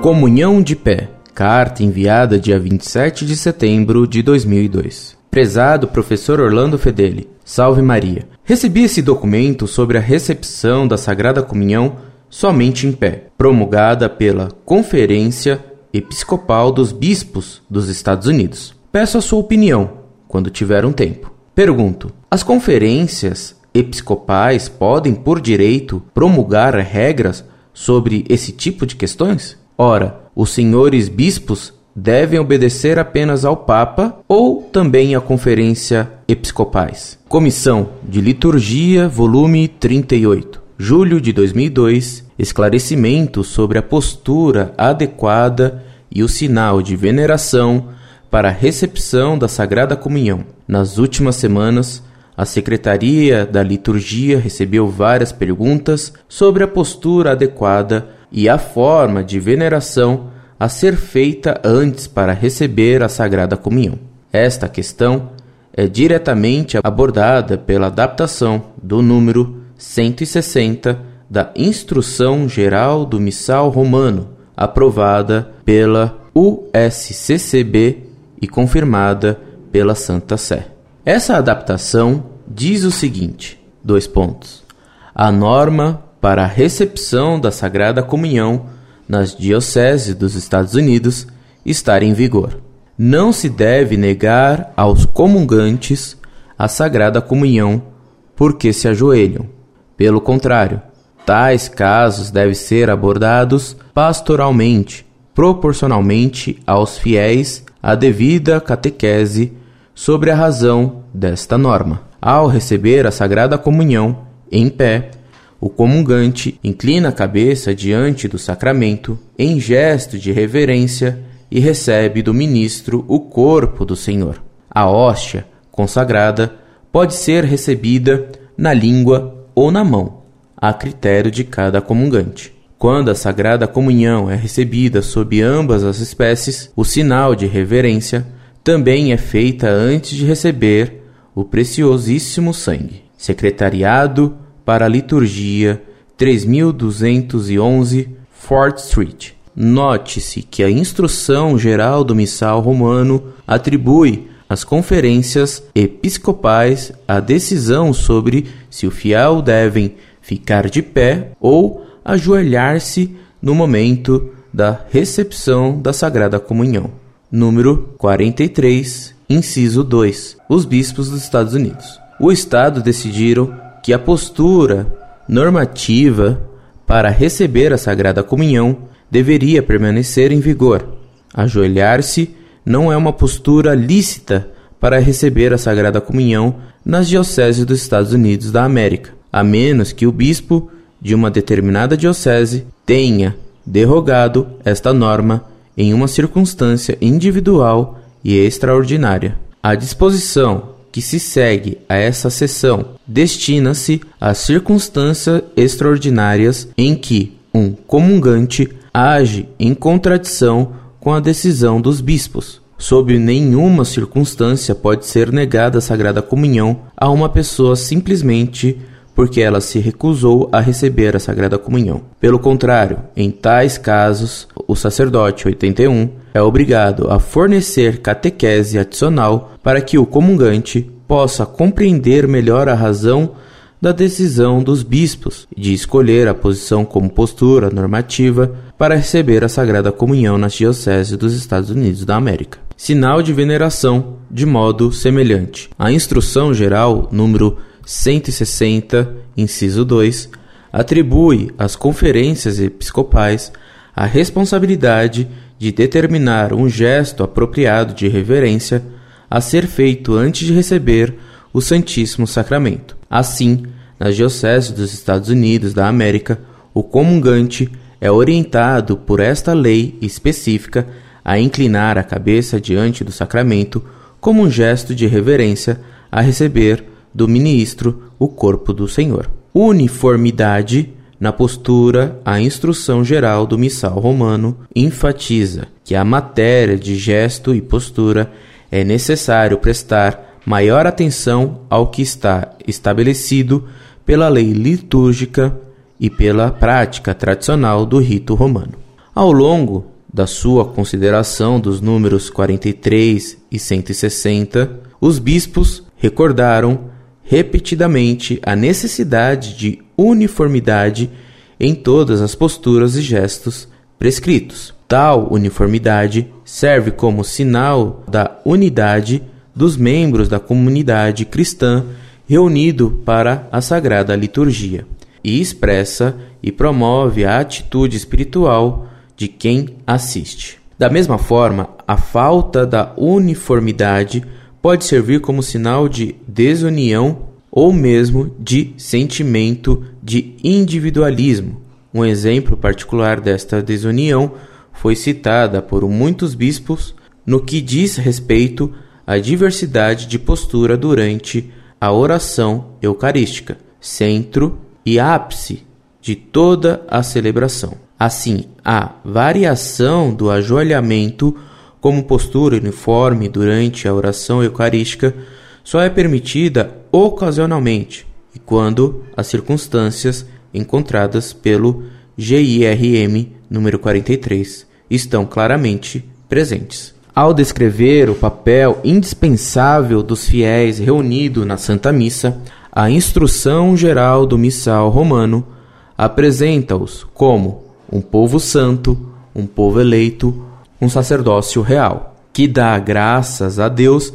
Comunhão de Pé. Carta enviada dia 27 de setembro de 2002. Prezado professor Orlando Fedeli, salve Maria. Recebi esse documento sobre a recepção da Sagrada Comunhão somente em pé, promulgada pela Conferência Episcopal dos Bispos dos Estados Unidos. Peço a sua opinião quando tiver um tempo. Pergunto: as conferências episcopais podem, por direito, promulgar regras sobre esse tipo de questões? Ora, os senhores bispos devem obedecer apenas ao Papa ou também à Conferência Episcopais. Comissão de Liturgia, volume 38, julho de 2002, esclarecimento sobre a postura adequada e o sinal de veneração para a recepção da Sagrada Comunhão. Nas últimas semanas, a Secretaria da Liturgia recebeu várias perguntas sobre a postura adequada e a forma de veneração a ser feita antes para receber a Sagrada Comunhão. Esta questão é diretamente abordada pela adaptação do número 160 da Instrução Geral do Missal Romano, aprovada pela USCCB e confirmada pela Santa Sé. Essa adaptação diz o seguinte: dois pontos. A norma para a recepção da Sagrada Comunhão nas dioceses dos Estados Unidos estar em vigor. Não se deve negar aos comungantes a Sagrada Comunhão porque se ajoelham. Pelo contrário, tais casos devem ser abordados pastoralmente, proporcionalmente aos fiéis a devida catequese sobre a razão desta norma. Ao receber a Sagrada Comunhão em pé, o comungante inclina a cabeça diante do sacramento em gesto de reverência e recebe do ministro o corpo do Senhor. A hóstia consagrada pode ser recebida na língua ou na mão, a critério de cada comungante. Quando a Sagrada Comunhão é recebida sob ambas as espécies, o sinal de reverência também é feita antes de receber o preciosíssimo sangue. Secretariado para a liturgia 3211 Fort Street. Note-se que a instrução geral do missal romano atribui às conferências episcopais a decisão sobre se o fiel devem ficar de pé ou ajoelhar-se no momento da recepção da Sagrada Comunhão. Número 43, inciso 2. Os bispos dos Estados Unidos. O Estado decidiram que a postura normativa para receber a Sagrada Comunhão deveria permanecer em vigor. Ajoelhar-se não é uma postura lícita para receber a Sagrada Comunhão nas dioceses dos Estados Unidos da América, a menos que o bispo de uma determinada diocese tenha derrogado esta norma em uma circunstância individual e extraordinária. A disposição que se segue a essa sessão destina-se às circunstâncias extraordinárias em que um comungante age em contradição com a decisão dos bispos. Sob nenhuma circunstância pode ser negada a Sagrada Comunhão a uma pessoa simplesmente porque ela se recusou a receber a Sagrada Comunhão. Pelo contrário, em tais casos, o sacerdote 81 é obrigado a fornecer catequese adicional para que o comungante possa compreender melhor a razão da decisão dos bispos de escolher a posição como postura normativa para receber a Sagrada Comunhão nas dioceses dos Estados Unidos da América. Sinal de veneração de modo semelhante. A Instrução Geral número 160, inciso 2, atribui às conferências episcopais a responsabilidade de determinar um gesto apropriado de reverência a ser feito antes de receber o Santíssimo Sacramento. Assim, nas dioceses dos Estados Unidos da América, o comungante é orientado por esta lei específica a inclinar a cabeça diante do sacramento como um gesto de reverência a receber do ministro o corpo do Senhor. Uniformidade na postura, a instrução geral do missal romano enfatiza que a matéria de gesto e postura é necessário prestar maior atenção ao que está estabelecido pela lei litúrgica e pela prática tradicional do rito romano. Ao longo da sua consideração dos números 43 e 160, os bispos recordaram repetidamente a necessidade de uniformidade em todas as posturas e gestos prescritos. Tal uniformidade serve como sinal da unidade dos membros da comunidade cristã reunido para a sagrada liturgia e expressa e promove a atitude espiritual de quem assiste. Da mesma forma, a falta da uniformidade pode servir como sinal de desunião ou mesmo de sentimento de individualismo. Um exemplo particular desta desunião foi citada por muitos bispos no que diz respeito à diversidade de postura durante a oração eucarística, centro e ápice de toda a celebração. Assim, a variação do ajoelhamento como postura uniforme durante a oração eucarística só é permitida ocasionalmente e quando as circunstâncias encontradas pelo GIRM número 43 estão claramente presentes. Ao descrever o papel indispensável dos fiéis reunidos na Santa Missa, a instrução geral do missal romano apresenta-os como um povo santo, um povo eleito, um sacerdócio real, que dá graças a Deus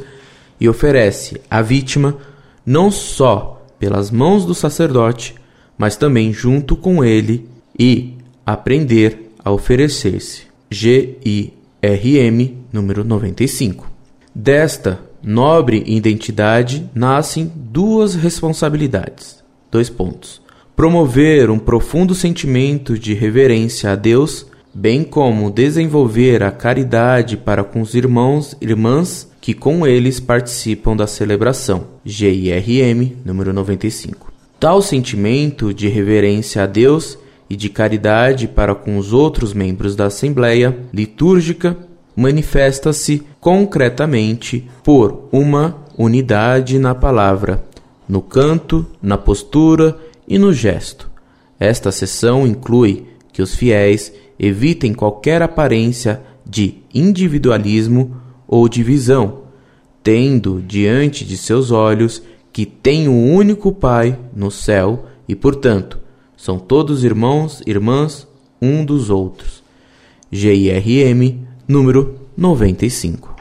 e oferece a vítima não só pelas mãos do sacerdote, mas também junto com ele e aprender a oferecer-se. G-I-R-M, número 95. Desta nobre identidade nascem duas responsabilidades. Dois pontos. Promover um profundo sentimento de reverência a Deus, bem como desenvolver a caridade para com os irmãos e irmãs que com eles participam da celebração. GIRM, número 95. Tal sentimento de reverência a Deus e de caridade para com os outros membros da Assembleia litúrgica manifesta-se concretamente por uma unidade na palavra, no canto, na postura e no gesto. Esta sessão inclui que os fiéis evitem qualquer aparência de individualismo ou divisão, tendo diante de seus olhos que tem um único Pai no céu e, portanto, são todos irmãos, irmãs um dos outros. GIRM número 95.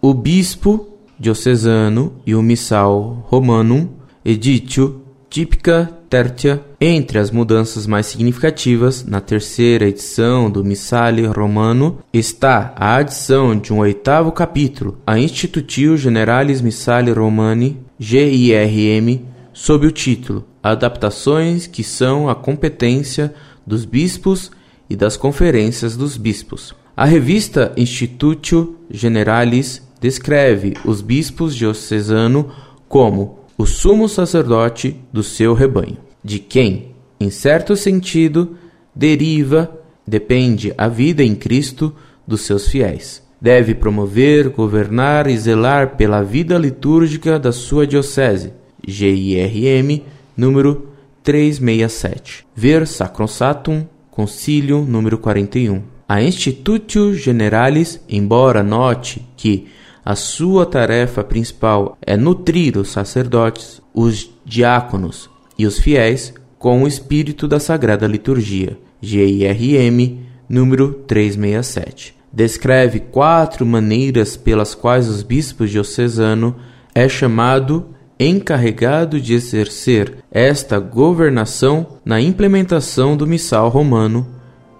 O bispo diocesano e o missal romanum editio típica tertia entre as mudanças mais significativas na terceira edição do Missale Romano está a adição de um oitavo capítulo a Institutio Generalis Missale Romani GIRM sob o título Adaptações que são a competência dos bispos e das conferências dos bispos. A revista Institutio Generalis descreve os bispos diocesano como o sumo sacerdote do seu rebanho, de quem, em certo sentido, deriva, depende a vida em Cristo dos seus fiéis. Deve promover, governar e zelar pela vida litúrgica da sua diocese. GIRM, número 367. Ver Sacrosatum, Concílio número 41. A Institutio Generalis, embora note que a sua tarefa principal é nutrir os sacerdotes, os diáconos e os fiéis com o espírito da Sagrada Liturgia, GIRM, número 367. Descreve quatro maneiras pelas quais os bispos diocesano é chamado encarregado de exercer esta governação na implementação do missal romano,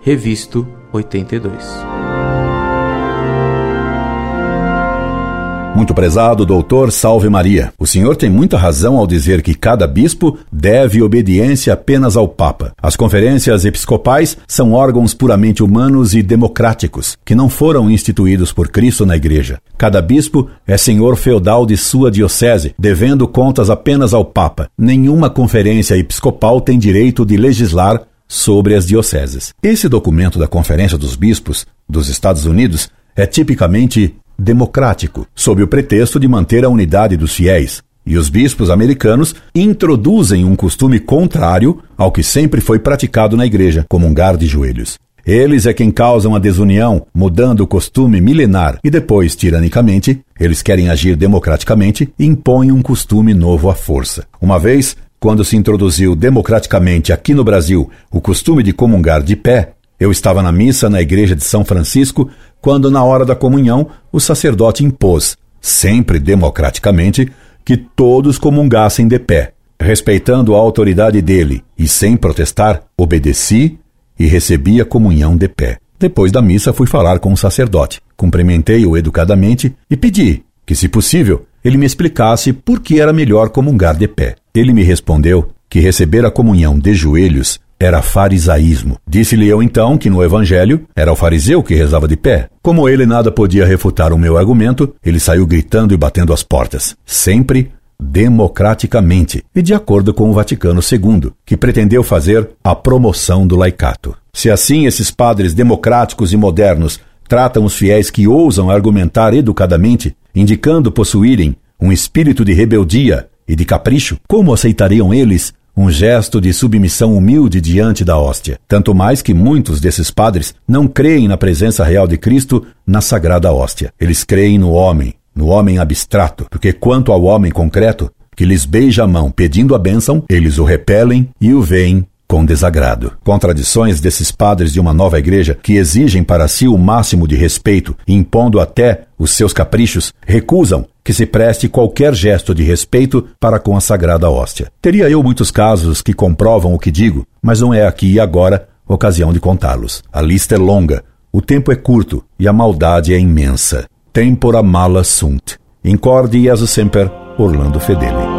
revisto 82. Muito prezado doutor Salve Maria, o senhor tem muita razão ao dizer que cada bispo deve obediência apenas ao Papa. As conferências episcopais são órgãos puramente humanos e democráticos, que não foram instituídos por Cristo na Igreja. Cada bispo é senhor feudal de sua diocese, devendo contas apenas ao Papa. Nenhuma conferência episcopal tem direito de legislar sobre as dioceses. Esse documento da Conferência dos Bispos dos Estados Unidos é tipicamente democrático, sob o pretexto de manter a unidade dos fiéis. E os bispos americanos introduzem um costume contrário ao que sempre foi praticado na igreja, comungar de joelhos. Eles é quem causam a desunião, mudando o costume milenar e depois, tiranicamente, eles querem agir democraticamente e impõem um costume novo à força. Uma vez, quando se introduziu democraticamente aqui no Brasil o costume de comungar de pé, eu estava na missa na igreja de São Francisco quando, na hora da comunhão, o sacerdote impôs, sempre democraticamente, que todos comungassem de pé. Respeitando a autoridade dele e sem protestar, obedeci e recebi a comunhão de pé. Depois da missa, fui falar com o sacerdote. Cumprimentei-o educadamente e pedi que, se possível, ele me explicasse por que era melhor comungar de pé. Ele me respondeu que receber a comunhão de joelhos era farisaísmo. Disse-lhe eu então que no Evangelho era o fariseu que rezava de pé. Como ele nada podia refutar o meu argumento, ele saiu gritando e batendo as portas. Sempre democraticamente e de acordo com o Vaticano II, que pretendeu fazer a promoção do laicato. Se assim esses padres democráticos e modernos tratam os fiéis que ousam argumentar educadamente, indicando possuírem um espírito de rebeldia e de capricho, como aceitariam eles um gesto de submissão humilde diante da hóstia? Tanto mais que muitos desses padres não creem na presença real de Cristo na sagrada hóstia. Eles creem no homem, no homem abstrato, porque quanto ao homem concreto, que lhes beija a mão pedindo a bênção, eles o repelem e o veem com desagrado. Contradições desses padres de uma nova igreja que exigem para si o máximo de respeito, impondo até os seus caprichos, recusam que se preste qualquer gesto de respeito para com a sagrada hóstia. Teria eu muitos casos que comprovam o que digo, mas não é aqui e agora ocasião de contá-los. A lista é longa, o tempo é curto e a maldade é imensa tempora mala sunt. Incorde Jesus Semper, Orlando Fedeli.